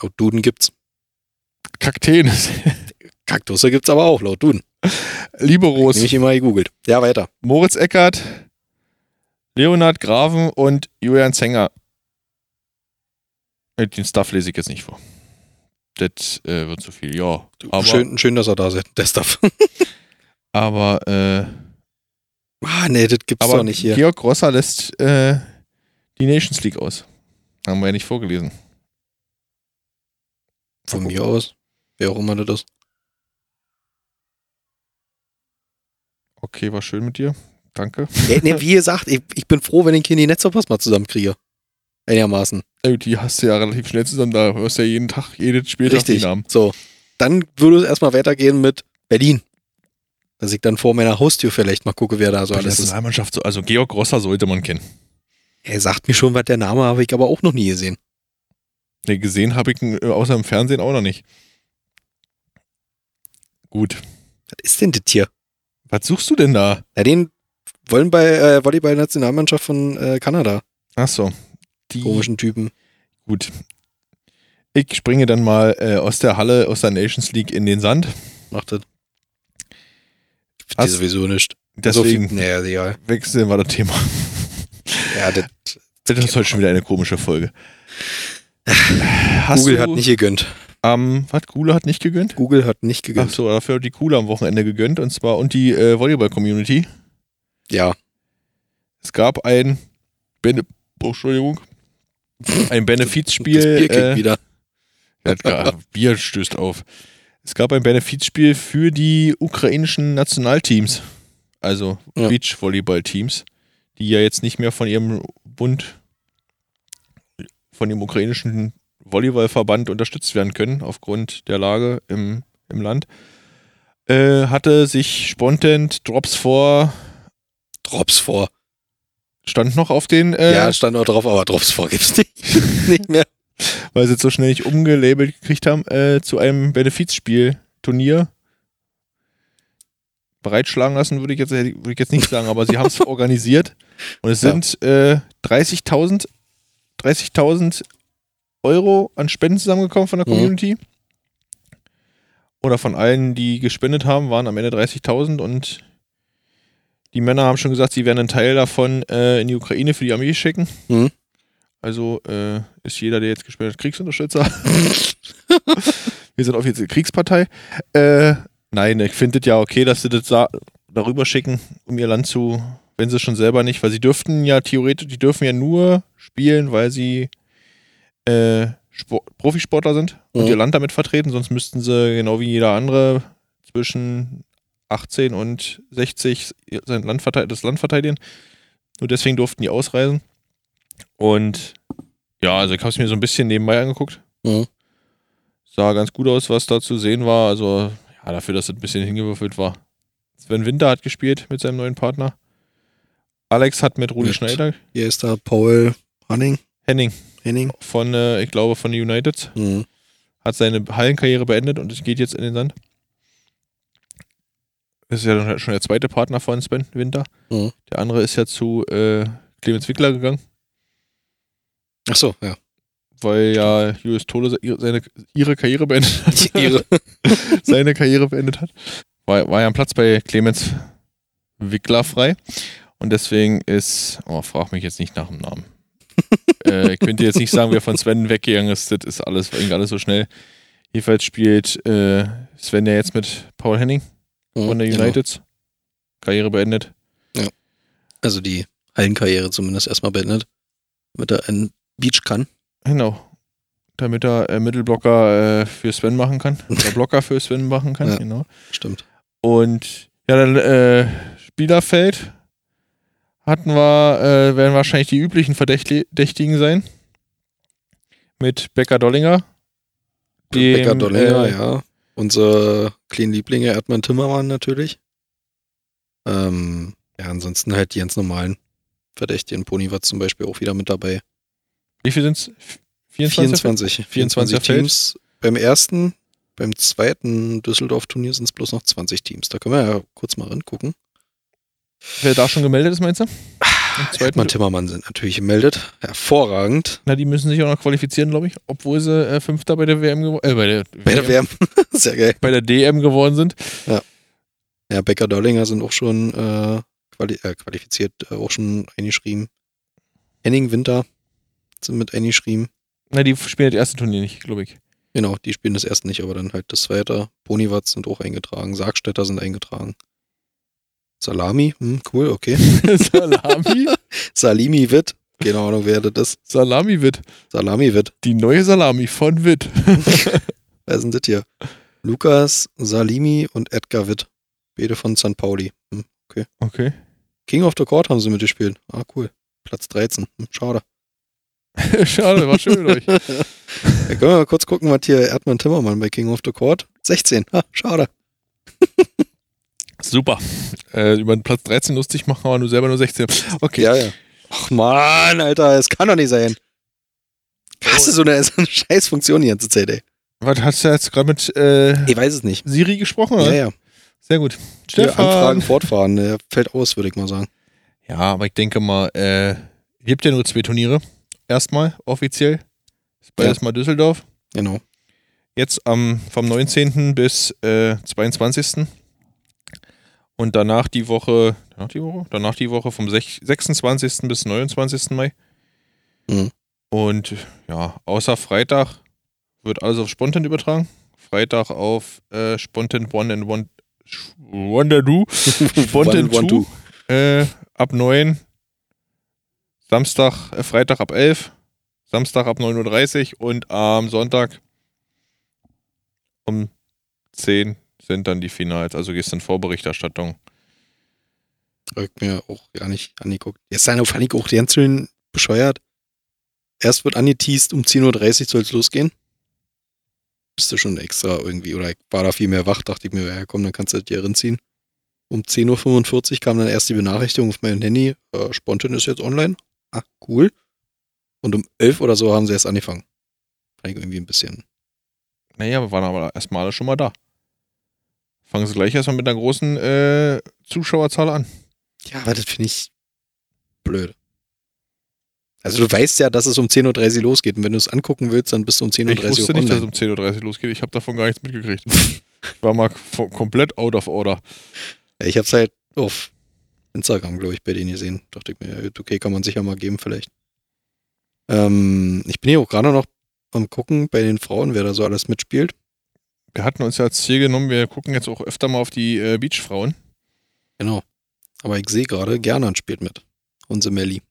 Laut Duden gibt's. Kakteen. <laughs> Kaktusse gibt's aber auch, laut Duden. Liberos. Nämlich immer gegoogelt. Ja, weiter. Moritz Eckert, Leonhard Graven und Julian Zenger. Äh, Den Stuff lese ich jetzt nicht vor. Das äh, wird zu viel, ja. Aber, schön, schön, dass er da ist, der Stuff. <laughs> aber, äh, ah, nee, das gibt's aber doch nicht hier. Georg Grosser lässt äh, die Nations League aus. Haben wir ja nicht vorgelesen. Von mir aus. Wer auch immer das ist. Okay, war schön mit dir. Danke. Nee, nee, wie gesagt, ich, ich bin froh, wenn ich hier die Netzerpass mal zusammenkriege. Einigermaßen. Die hast du ja relativ schnell zusammen, da hörst du ja jeden Tag, jedes die Richtig. Namen. So. Dann würde es erstmal weitergehen mit Berlin. Dass ich dann vor meiner Haustür vielleicht mal gucke, wer da so alles ist. Nationalmannschaft, so- also Georg Grosser sollte man kennen. Er sagt mir schon, was der Name habe ich aber auch noch nie gesehen. Nee, gesehen habe ich ihn äh, außer im Fernsehen auch noch nicht. Gut. Was ist denn das hier? Was suchst du denn da? Ja, den wollen bei äh, Volleyball-Nationalmannschaft von äh, Kanada. Achso. Die. Komischen Typen. Gut. Ich springe dann mal äh, aus der Halle, aus der Nations League in den Sand. Macht das. Hast- sowieso nicht. Deswegen So viel, naja, egal. wechseln wir das Thema. Ja, das, Das ist heute schon wieder eine komische Folge. Hast Google du, hat nicht gegönnt. Ähm, was? Google hat nicht gegönnt? Google hat nicht gegönnt. Achso, dafür hat die Kuhle am Wochenende gegönnt und zwar und die äh, Volleyball-Community. Ja. Es gab ein Bene oh, Entschuldigung. Ein Das Benefizspiel. Bier kickt äh, wieder. Ja, Bier stößt auf. Es gab ein Benefizspiel für die ukrainischen Nationalteams, also Ja. Beachvolleyball-Teams, die ja jetzt nicht mehr von ihrem Bund, von dem ukrainischen Volleyballverband unterstützt werden können, aufgrund der Lage im, im Land. Äh, hatte sich spontan Drops vor, Drops vor. stand noch auf den, äh, ja, stand auch drauf, aber Drops vor gibt's nicht. <laughs> nicht mehr. Weil sie es so schnell nicht umgelabelt gekriegt haben, äh, zu einem Benefizspiel-Turnier. Bereitschlagen lassen würde ich jetzt, würde ich jetzt nicht sagen, aber sie haben es <laughs> organisiert und es Ja. sind äh, 30.000 30.000 Euro an Spenden zusammengekommen von der Mhm. Community. Oder von allen, die gespendet haben, waren am Ende 30.000 und die Männer haben schon gesagt, sie werden einen Teil davon äh, in die Ukraine für die Armee schicken. Mhm. Also äh, ist jeder, der jetzt gespendet hat, Kriegsunterstützer. <laughs> Wir sind offiziell Kriegspartei. Äh, nein, ich finde es ja okay, dass sie das da, darüber schicken, um ihr Land zu, wenn sie es schon selber nicht, weil sie dürften ja theoretisch, die dürfen ja nur spielen, weil sie äh, Sport, Profisportler sind und Mhm. ihr Land damit vertreten, sonst müssten sie genau wie jeder andere zwischen 18 und 60 sein Land das Land verteidigen. Nur deswegen durften die ausreisen. Und ja, also ich habe es mir so ein bisschen nebenbei angeguckt. Mhm. Sah ganz gut aus, was da zu sehen war. Also, ja, dafür, dass es ein bisschen hingewürfelt war. Sven Winter hat gespielt mit seinem neuen Partner. Alex hat mit Rudi Mit- Schneider, Hier ist da Paul Hanning. Henning Henning. von, äh, ich glaube, von den United, Mhm. hat seine Hallenkarriere beendet und es geht jetzt in den Sand. Das ist ja dann schon der zweite Partner von Sven Winter. Mhm. Der andere ist ja zu äh, Clemens Wickler gegangen, Ach so, ja. weil ja Julius Tole seine, ihre Karriere beendet hat. <laughs> Ihre. <laughs> seine Karriere beendet hat. War, war ja am Platz bei Clemens Wickler frei. Und deswegen ist, oh, frag mich jetzt nicht nach dem Namen. <laughs> äh, ich könnte jetzt nicht sagen, wer von Sven weggegangen ist. Das ist alles, alles so schnell. Jedenfalls spielt äh, Sven ja jetzt mit Paul Henning von der Genau. United. Karriere beendet. Also die Hallenkarriere zumindest erstmal beendet. Damit er einen Beach kann. Genau. Damit er äh, Mittelblocker äh, für Sven machen kann. <laughs> Oder Blocker für Sven machen kann. Ja. Genau. Stimmt. Und ja, dann äh, Spielerfeld hatten wir, äh, werden wahrscheinlich die üblichen Verdächti- Verdächtigen sein. Mit Becker Dollinger. dem, Becker Dollinger, äh, ja. Unsere kleinen Lieblinge Erdmann Timmermann natürlich. Ähm, ja, ansonsten halt die ganz normalen Verdächtigen. Pony war zum Beispiel auch wieder mit dabei. Wie viel sind es? 24? 24. 24 24 Teams. Beim ersten, beim zweiten Düsseldorf-Turnier sind es bloß noch 20 Teams. Da können wir ja kurz mal rangucken. Wer da schon gemeldet ist, meinst du? Erdmann Timmermann sind natürlich gemeldet. Hervorragend. Na, die müssen sich auch noch qualifizieren, glaube ich. Obwohl sie äh, Fünfter bei der WM geworden äh, bei der, Bei der WM. <laughs> Sehr geil. bei der DM geworden sind. Ja, Becker Dollinger sind auch schon äh, quali äh, qualifiziert, äh, auch schon eingeschrieben. Henning Winter mit eingeschrieben. Na, die spielen das erste Turnier nicht, glaube ich. Genau, die spielen das erste nicht, aber dann halt das zweite. Ponywatz sind auch eingetragen. Sargstädter sind eingetragen. Salami, hm, cool, okay. <laughs> Salami? <laughs> Salimi Witt, keine Ahnung, wer das ist. Salami Witt. Salami Witt. Die neue Salami von Witt. <laughs> Wer denn das hier? Lukas, Salimi und Edgar Witt. Beide von St. Pauli. Hm. Okay. King of the Court haben sie mitgespielt. Ah, cool. Platz 13. Hm, schade. <laughs> Schade, war schön mit euch. Ja, können wir mal kurz gucken, was hier Erdmann Timmermann bei King of the Court. 16. Ha, schade. <laughs> Super. Äh, über den Platz 13 lustig machen, aber nur selber nur 16. Okay. Ja, ja. Ach man, Alter, es kann doch nicht sein. Hast du so eine, <laughs> so eine scheiß Funktion die ganze Zeit, ey? Was hast du jetzt gerade mit äh, Ich weiß es nicht. Siri gesprochen? Ja, Oder? ja. Sehr gut. Stefan. Anfragen fortfahren, der fällt aus, würde ich mal sagen. Ja, aber ich denke mal, äh, gibt ja nur zwei Turniere. Erstmal offiziell. Ist beides mal Düsseldorf. Genau. Jetzt am vom 19. bis äh, 22. Und danach die Woche, danach die Woche? Danach die Woche vom sech- 26. bis 29. Mai. Mhm. Und ja, außer Freitag wird alles auf Spontan übertragen. Freitag auf äh, Spontan One and One Wonder Do. Spontan One, <laughs> one, 2 äh, ab 9. Samstag, äh, Freitag ab 11. Samstag ab 9.30 Uhr und am Sonntag um 10 sind dann die Finals, also gestern Vorberichterstattung. Hab ich mir auch gar nicht angeguckt. Gestern fand ich auch ganz schön bescheuert. Erst wird angeteased, um 10.30 Uhr soll es losgehen. Bist du schon extra irgendwie, oder ich war da viel mehr wach, dachte ich mir, ja komm, dann kannst du das hier rinziehen. Um 10.45 Uhr kam dann erst die Benachrichtigung auf mein Handy, äh, Spontan ist jetzt online. Ah, cool. Und um 11 oder so haben sie erst angefangen. Fand ich irgendwie ein bisschen. Naja, wir waren aber erstmal alle schon mal da. Fangen sie gleich erstmal mit einer großen äh, Zuschauerzahl an. Ja, aber das finde ich blöd. Also du weißt ja, dass es um 10.30 Uhr losgeht. Und wenn du es angucken willst, dann bist du um 10.30 Uhr Ich wusste online. nicht, dass es um 10.30 Uhr losgeht. Ich habe davon gar nichts mitgekriegt. ich war mal <laughs> komplett out of order. Ich hab's halt auf Instagram, glaube ich, bei denen gesehen. Dachte ich mir, okay, kann man sicher mal geben vielleicht. Ähm, ich bin hier auch gerade noch am gucken bei den Frauen, wer da so alles mitspielt. Wir hatten uns ja als Ziel genommen, wir gucken jetzt auch öfter mal auf die äh, Beachfrauen. Genau. Aber ich sehe gerade, Gernand spielt mit. Unsere Melli.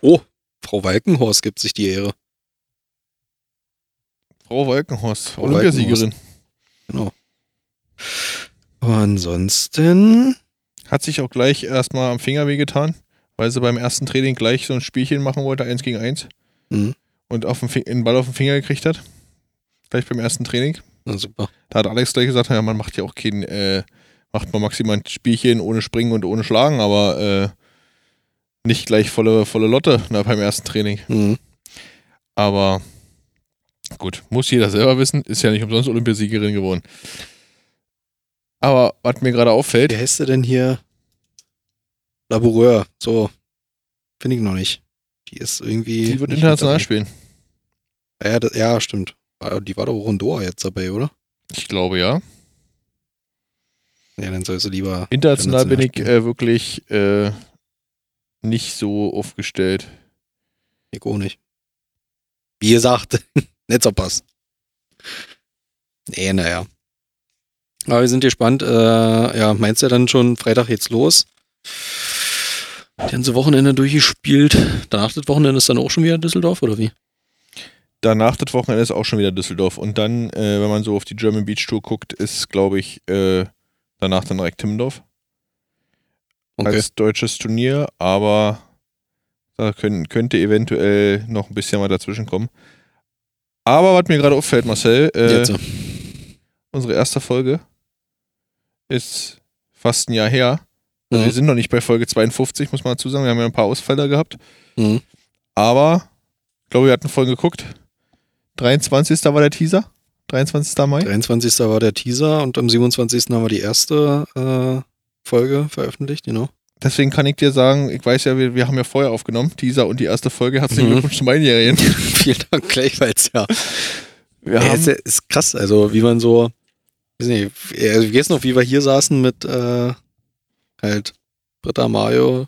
Oh, Frau Walkenhorst gibt sich die Ehre. Frau Wolkenhorst, Frau Olympiasiegerin. Genau. Aber ansonsten, Hat sich auch gleich erstmal am Finger wehgetan, weil sie beim ersten Training gleich so ein Spielchen machen wollte, eins gegen eins. Mhm. Und auf den, einen Ball auf den Finger gekriegt hat. Gleich beim ersten Training. na super. Da hat Alex gleich gesagt, ja, man macht ja auch kein, äh, macht man maximal ein Spielchen ohne Springen und ohne Schlagen, aber äh, nicht gleich volle, volle Lotte na, beim ersten Training. Mhm. Aber gut, muss jeder selber wissen, ist ja nicht umsonst Olympiasiegerin geworden. Aber was mir gerade auffällt, Wie heißt sie denn hier? Laboureur. So. Finde ich noch nicht. Die ist irgendwie. die wird international spielen. dabei. Ja, das, ja, stimmt. War- Die war doch auch in Doha jetzt dabei, oder? Ich glaube ja. Ja, dann soll sie lieber. International bin ich International äh, wirklich äh, nicht so aufgestellt. Ich auch nicht. Wie gesagt, <laughs> nicht so passt. Nee, naja. Aber wir sind gespannt. Äh, ja, meinst du dann schon, Freitag geht's los? Die ganze Wochenende durchgespielt. Danach das Wochenende ist dann auch schon wieder Düsseldorf, oder wie? Danach das Wochenende ist auch schon wieder Düsseldorf. Und dann, äh, wenn man so auf die German Beach Tour guckt, ist, glaube ich, äh, danach dann direkt Timmendorf. Okay. als deutsches Turnier, aber da können, könnte eventuell noch ein bisschen mal dazwischen kommen. Aber was mir gerade auffällt, Marcel, äh, unsere erste Folge ist fast ein Jahr her. Also Mhm. Wir sind noch nicht bei Folge 52, muss man dazu sagen. Wir haben ja ein paar Ausfälle gehabt. Mhm. Aber, ich glaube, wir hatten vorhin geguckt. 23. war der Teaser. 23. Mai. 23. war der Teaser und am 27. haben wir die erste äh, Folge veröffentlicht, genau. Deswegen kann ich dir sagen, ich weiß ja, wir, wir haben ja vorher aufgenommen, Teaser und die erste Folge. Herzlichen Mhm. Glückwunsch zum Einjährigen. <laughs> Vielen Dank gleichfalls, ja. Wir Ja, haben, ist, ist krass, also wie man so, weiß nicht, also ich weiß noch, wie wir hier saßen mit äh, halt Britta, Mario,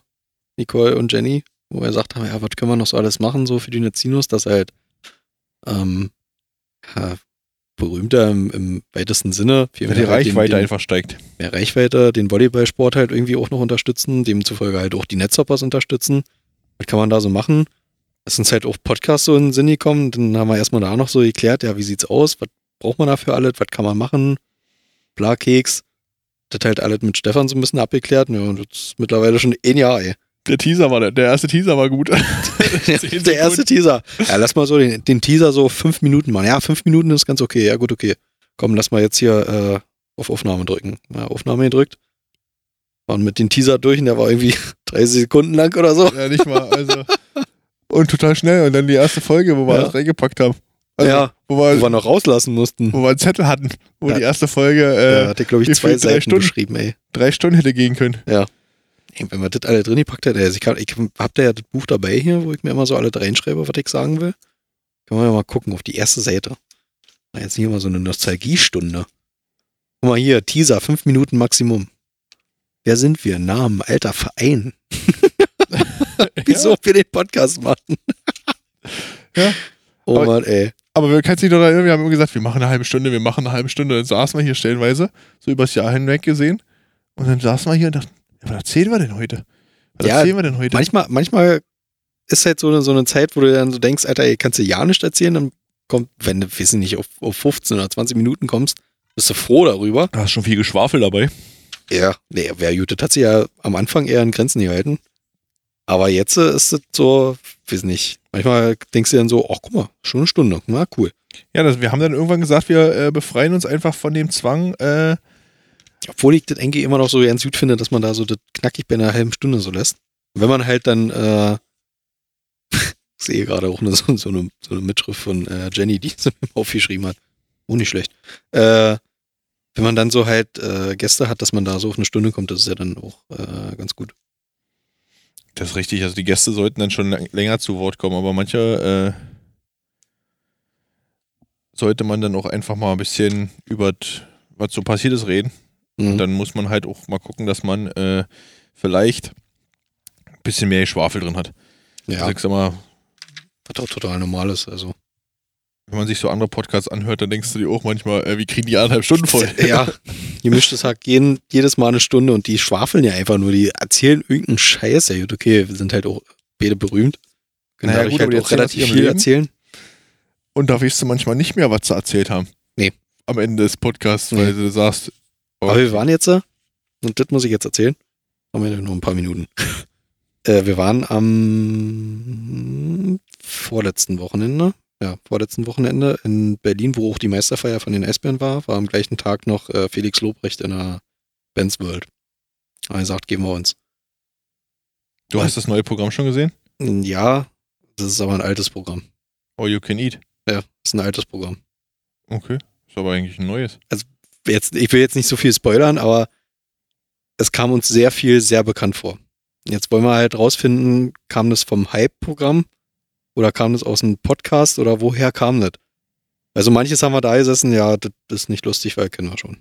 Nicole und Jenny, wo wir gesagt haben, ja, was können wir noch so alles machen, so für die Nezinos, dass halt ähm, ja, berühmter im, im weitesten Sinne, viel die mehr halt Reichweite den, den, einfach steigt. mehr Reichweite, den Volleyballsport halt irgendwie auch noch unterstützen, demzufolge halt auch die Netzhoppers unterstützen. Was kann man da so machen? Es uns halt auch Podcasts so in den Sinn gekommen. Dann haben wir erstmal da noch so geklärt, ja, wie sieht's aus? Was braucht man dafür alles? Was kann man machen? Bla, Keks. Das halt alles mit Stefan so ein bisschen abgeklärt. Ja, und das ist mittlerweile schon ein Jahr, ey. Der Teaser war, der, der erste Teaser war gut. <laughs> Der erste. Teaser. Ja, lass mal so den, den Teaser so fünf Minuten machen. Ja, fünf Minuten ist ganz okay. Ja, gut, okay. Komm, lass mal jetzt hier äh, auf Aufnahme drücken. Ja, Aufnahme gedrückt. Und mit dem Teaser durch und der war irgendwie <laughs> 30 Sekunden lang oder so. Ja, nicht mal. Also. <laughs> Und total schnell. Und dann die erste Folge, wo wir Ja. alles reingepackt haben. Also, ja, Wo wir, wo wir noch rauslassen mussten. wo wir einen Zettel hatten, wo Ja. die erste Folge äh, äh, hat ich, glaube ich, zwei Seiten Stunden? beschrieben, ey. drei Stunden hätte gehen können. Ey, wenn man das alle drin gepackt hat, also ich, kann, ich hab da ja das Buch dabei hier, wo ich mir immer so alle reinschreibe, was ich sagen will. Können wir ja mal gucken auf die erste Seite. Na, jetzt hier mal so eine Nostalgiestunde. Guck mal hier, Teaser, fünf Minuten Maximum. Wer sind wir? Namen, Alter, Verein. <laughs> <laughs> Wieso wir den Podcast machen? Ja. Oh Mann, ey. Aber wir können sich doch erinnern, wir haben immer gesagt, wir machen eine halbe Stunde, wir machen eine halbe Stunde. Dann saßen wir hier stellenweise, so übers Jahr hinweg gesehen. Und dann saßen wir hier und dachten, ja, was erzählen wir denn heute? Was Ja, erzählen wir denn heute? Manchmal, manchmal ist halt so eine, so eine Zeit, wo du dann so denkst, Alter, ey, kannst du ja nicht erzählen, dann kommt, wenn du, ich nicht, auf, auf 15 oder 20 Minuten kommst, bist du froh darüber. Da ist schon viel Geschwafel dabei. Ja. Nee, wer gut, das hat sich ja am Anfang eher in Grenzen gehalten. Aber jetzt äh, ist es so, weiß nicht, manchmal denkst du dann so, ach guck mal, schon eine Stunde, na cool. Ja, das, wir haben dann irgendwann gesagt, wir äh, befreien uns einfach von dem Zwang, äh, Obwohl ich das eigentlich immer noch so ganz gut finde, dass man da so das knackig bei einer halben Stunde so lässt. Wenn man halt dann, äh, <laughs> ich sehe gerade auch eine, so, so, eine, so eine Mitschrift von äh, Jenny, die <laughs> sie mir aufgeschrieben hat. Oh, nicht schlecht. Äh, wenn man dann so halt äh, Gäste hat, dass man da so auf eine Stunde kommt, das ist ja dann auch äh, ganz gut. Das ist richtig. Also die Gäste sollten dann schon länger zu Wort kommen, aber manche äh, sollte man dann auch einfach mal ein bisschen über was so passiert ist reden. Mhm. Und dann muss man halt auch mal gucken, dass man äh, vielleicht ein bisschen mehr Schwafel drin hat. ja, Also ich sag mal, was auch total normal ist. Also. Wenn man sich so andere Podcasts anhört, dann denkst du dir auch manchmal, äh, wie kriegen die anderthalb Stunden voll? <laughs> Ja, gemischtes Hack jeden, jedes Mal eine Stunde und die schwafeln ja einfach nur, die erzählen irgendeinen Scheiß. Ja gut, okay, wir sind halt auch beide berühmt. Können Naja, gut, halt aber auch relativ viel Leben. erzählen. Und da weißt du manchmal nicht mehr, was sie erzählt haben. Nee. Am Ende des Podcasts, weil du sagst, oh, Aber wir waren jetzt, äh, und das muss ich jetzt erzählen, haben wir noch ein paar Minuten. <laughs> äh, wir waren am vorletzten Wochenende, ja, vorletzten Wochenende in Berlin, wo auch die Meisterfeier von den Eisbären war, war am gleichen Tag noch äh, Felix Lobrecht in der Benz World. Aber er gesagt, geben wir uns. du hast das neue Programm schon gesehen? Ja, das ist aber ein altes Programm. All You Can Eat. Ja, das ist ein altes Programm. Okay. Ist aber eigentlich ein neues. Jetzt, ich will jetzt nicht so viel spoilern, aber es kam uns sehr viel sehr bekannt vor. Jetzt wollen wir halt rausfinden, kam das vom Hype-Programm oder kam das aus einem Podcast oder woher kam das? Also manches haben wir da gesessen, ja, das ist nicht lustig, weil kennen wir schon.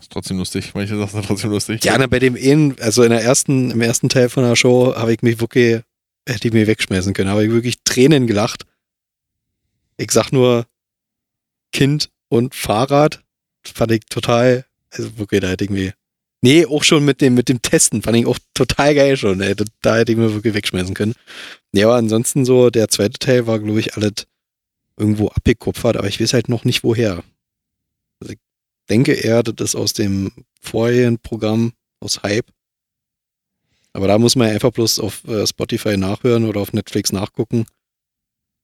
Ist trotzdem lustig. Manche Sachen sind trotzdem lustig. Gerne bei dem einen, also in der ersten, im ersten Teil von der Show habe ich mich wirklich, hätte ich mich wegschmeißen können, habe ich wirklich Tränen gelacht. Ich sag nur Kind und Fahrrad, fand ich total, also wirklich, da hätte ich mir, nee, auch schon mit dem, mit dem Testen, fand ich auch total geil schon, ey, da, hätte ich mir wirklich wegschmeißen können. Ja, aber ansonsten so, der zweite Teil war, glaube ich, alles irgendwo abgekupfert, aber ich weiß halt noch nicht woher. Also ich denke eher, das ist aus dem vorherigen Programm, aus Hype. Aber da muss man ja einfach bloß auf äh, Spotify nachhören oder auf Netflix nachgucken,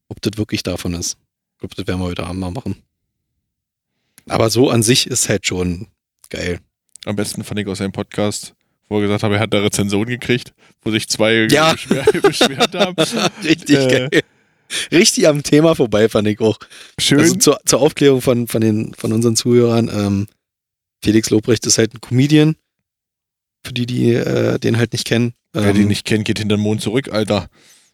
ob das wirklich davon ist. Ich glaube, das werden wir heute Abend mal machen. Aber so an sich ist halt schon geil. Am besten fand ich aus seinem Podcast, wo er gesagt hat, er hat da Rezension gekriegt, wo sich zwei Ja. beschwer, <laughs> beschwert haben. <laughs> Richtig Äh. geil. Richtig am Thema vorbei, fand ich auch. Schön. Also zur, zur Aufklärung von, von, den, von unseren Zuhörern, ähm, Felix Lobrecht ist halt ein Comedian. Für die, die äh, den halt nicht kennen. Wer Ähm, den nicht kennt, geht hinter den Mond zurück, Alter.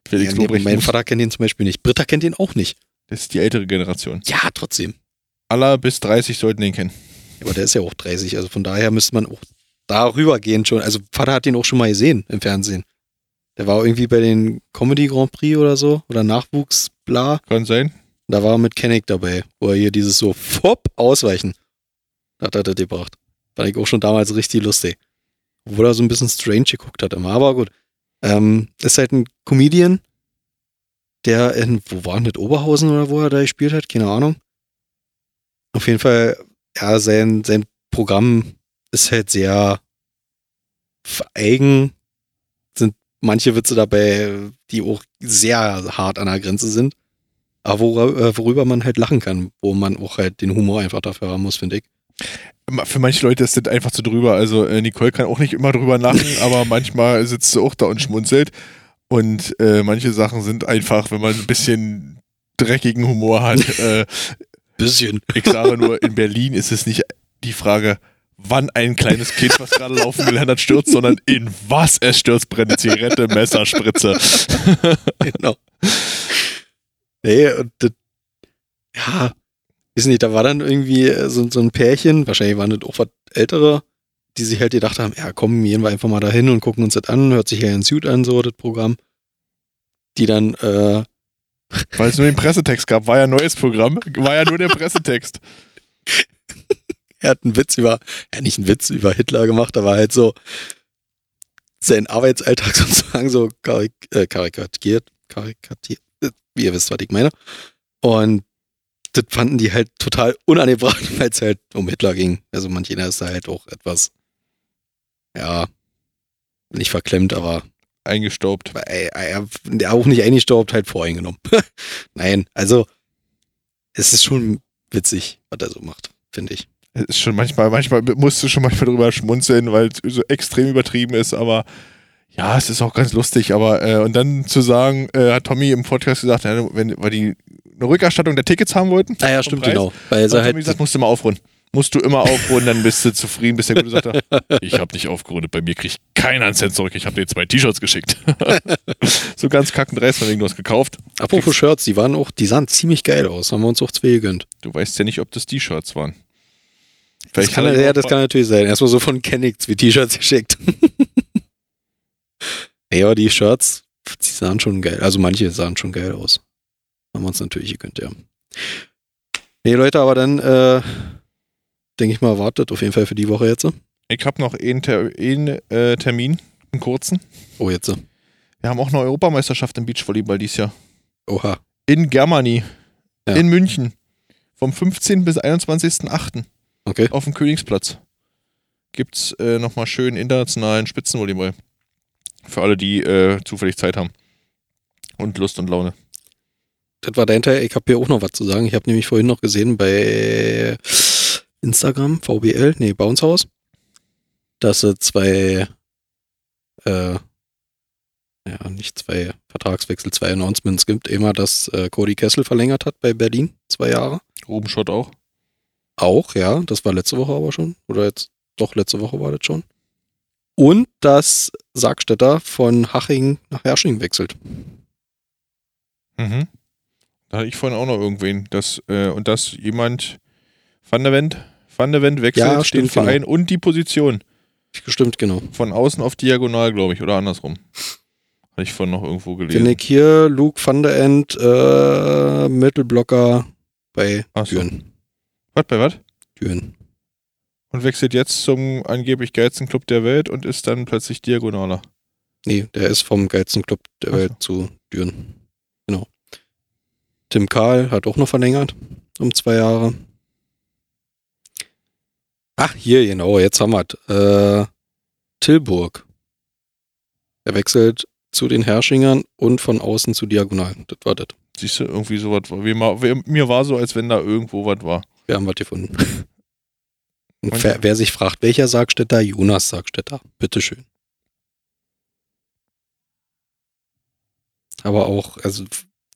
Felix ja, nee, Lobrecht. mein Vater kennt ihn zum Beispiel nicht. Britta kennt ihn auch nicht. Das ist die ältere Generation. Ja, trotzdem. Aller bis 30 sollten den kennen. Aber der ist ja auch 30, also von daher müsste man auch darüber gehen schon. Also Vater hat den auch schon mal gesehen im Fernsehen. Der war irgendwie bei den Comedy Grand Prix oder so oder Nachwuchs, bla. Kann sein. Da war er mit Kenneck dabei, wo er hier dieses so Fop ausweichen. Da hat er das gebracht. Fand ich auch schon damals richtig lustig. Obwohl er so ein bisschen strange geguckt hat immer. Aber gut. Ähm, ist halt ein Comedian, der in, wo war denn das, Oberhausen oder wo er da gespielt hat? Keine Ahnung. Auf jeden Fall, ja, sein, sein Programm ist halt sehr eigen. Sind manche Witze dabei, die auch sehr hart an der Grenze sind. Aber wor äh, worüber man halt lachen kann, wo man auch halt den Humor einfach dafür haben muss, finde ich. Für manche Leute ist das einfach zu drüber. Also äh, Nicole kann auch nicht immer drüber lachen, <laughs> aber manchmal sitzt sie auch da und schmunzelt. Und äh, manche Sachen sind einfach, wenn man ein bisschen dreckigen Humor hat. <laughs> äh, Bisschen. ich sage nur, in Berlin ist es nicht die Frage, wann ein kleines Kind, was gerade laufen gelernt hat, stürzt, sondern in was es stürzt, brennende Zigarette, Messer, Spritze. genau. Nee, und das, ja, weiß nicht, da war dann irgendwie äh, so, so ein Pärchen, wahrscheinlich waren das auch was ältere, die sich halt gedacht haben, ja komm, gehen wir einfach mal dahin und gucken uns das an, hört sich ja ein Suit an, so das Programm. Die dann, äh, Weil es nur den Pressetext gab, war ja ein neues Programm, war ja nur der Pressetext. er hat einen Witz über, ja nicht einen Witz über Hitler gemacht, aber halt so sein Arbeitsalltag <laughs> sozusagen so karik äh, karikatiert, karikatiert, äh, wie ihr wisst, was ich meine. Und das fanden die halt total unangebracht, <laughs> weil es halt um Hitler ging. Also manch einer ist da halt auch etwas, ja, nicht verklemmt, aber Eingestaubt. ja, auch nicht eingestaubt, halt voreingenommen. <laughs> Nein, also es ist schon witzig, was er so macht, finde ich. Es ist schon manchmal, manchmal musst du schon manchmal drüber schmunzeln, weil es so extrem übertrieben ist, aber ja, es ist auch ganz lustig, aber äh, und dann zu sagen, äh, hat Tommy im Podcast gesagt, ja, wenn, weil die eine Rückerstattung der Tickets haben wollten, Ah ja, stimmt, Preis? genau. Weil hat er Tommy halt gesagt, musst du mal aufrunden. Musst du immer aufrunden, dann bist du zufrieden, bis der Gute sagt, ich habe nicht aufgerundet, bei mir kriegt keiner einen Cent zurück, ich habe dir zwei T-Shirts geschickt. <laughs> so ganz kackendreist, von wegen du hast gekauft. Apropos Shirts, die waren auch, die sahen ziemlich geil aus. Haben wir uns auch zwei gegönnt. Du weißt ja nicht, ob das T-Shirts waren. Das kann, ja, das kann natürlich sein. Erstmal so von Kennick wie T-Shirts geschickt. <laughs> ja, die Shirts, die sahen schon geil. Also manche sahen schon geil aus. Haben wir uns natürlich gegönnt, ja. Nee, Leute, aber dann, äh, denke ich mal, wartet auf jeden Fall für die Woche jetzt. Ich habe noch einen, Ter einen äh, Termin, einen kurzen. Oh, jetzt. Wir haben auch eine Europameisterschaft im Beachvolleyball dieses Jahr. Oha. In Germany. Ja. In München. Vom 15. bis 21.08. Okay. auf dem Königsplatz. Gibt's äh, nochmal schön internationalen Spitzenvolleyball. Für alle, die äh, zufällig Zeit haben. Und Lust und Laune. Das war dein Teil. Ich habe hier auch noch was zu sagen. Ich habe nämlich vorhin noch gesehen bei Instagram, VBL, nee, Bounce House, dass es zwei, äh, ja, nicht zwei Vertragswechsel, zwei Announcements gibt. Immer, dass äh, Cody Kessel verlängert hat bei Berlin, zwei Jahre. Ruben Schott auch. Auch, ja, das war letzte Woche aber schon. Oder jetzt, doch, letzte Woche war das schon. Und dass Sargstetter von Haching nach Hersching wechselt. Mhm. Da hatte ich vorhin auch noch irgendwen. Das, äh, und dass jemand Van der Wendt, Van der Wendt wechselt Ja, den stimmt, Verein und die Position. Stimmt, genau. Von außen auf diagonal, glaube ich, oder andersrum. Hatte ich vorhin noch irgendwo gelesen. Ich hier, Luke van der End, äh, Mittelblocker bei Ach so. Düren. Was bei was? Düren. Und wechselt jetzt zum angeblich geilsten Club der Welt und ist dann plötzlich diagonaler. Nee, der ist vom geilsten Club der Ach so. Welt zu Düren. Genau. Tim Karl hat auch noch verlängert. Um zwei Jahre. Ach, hier, genau, jetzt haben wir es. Äh, Tilburg. Er wechselt zu den Herrschingern und von außen zu Diagonal. Das war das. Siehst du, irgendwie sowas war. Wie ma- wer- Mir war so, als wenn da irgendwo was war. Wir haben was gefunden. <laughs> Und wer, wer sich fragt, welcher Sargstädter? Jonas Sargstädter. Bitteschön. Aber auch, also,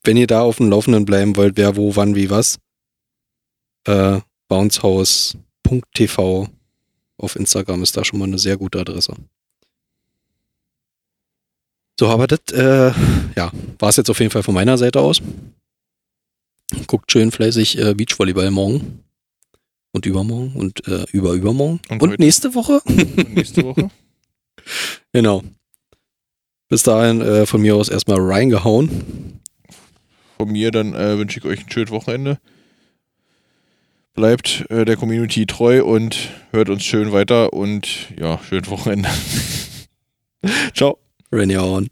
wenn ihr da auf dem Laufenden bleiben wollt, wer, wo, wann, wie, was, äh, bouncehouse.tv auf Instagram ist da schon mal eine sehr gute Adresse. So, aber das, äh, ja, war es jetzt auf jeden Fall von meiner Seite aus. Guckt schön fleißig äh, Beachvolleyball morgen und übermorgen und äh, über übermorgen Und und, nächste Woche. Und nächste Woche. <laughs> genau. Bis dahin äh, von mir aus erstmal reingehauen. Von mir dann äh, wünsche ich euch ein schönes Wochenende. Bleibt äh, der Community treu und hört uns schön weiter und ja, schönes Wochenende. <laughs> Ciao. Rein on.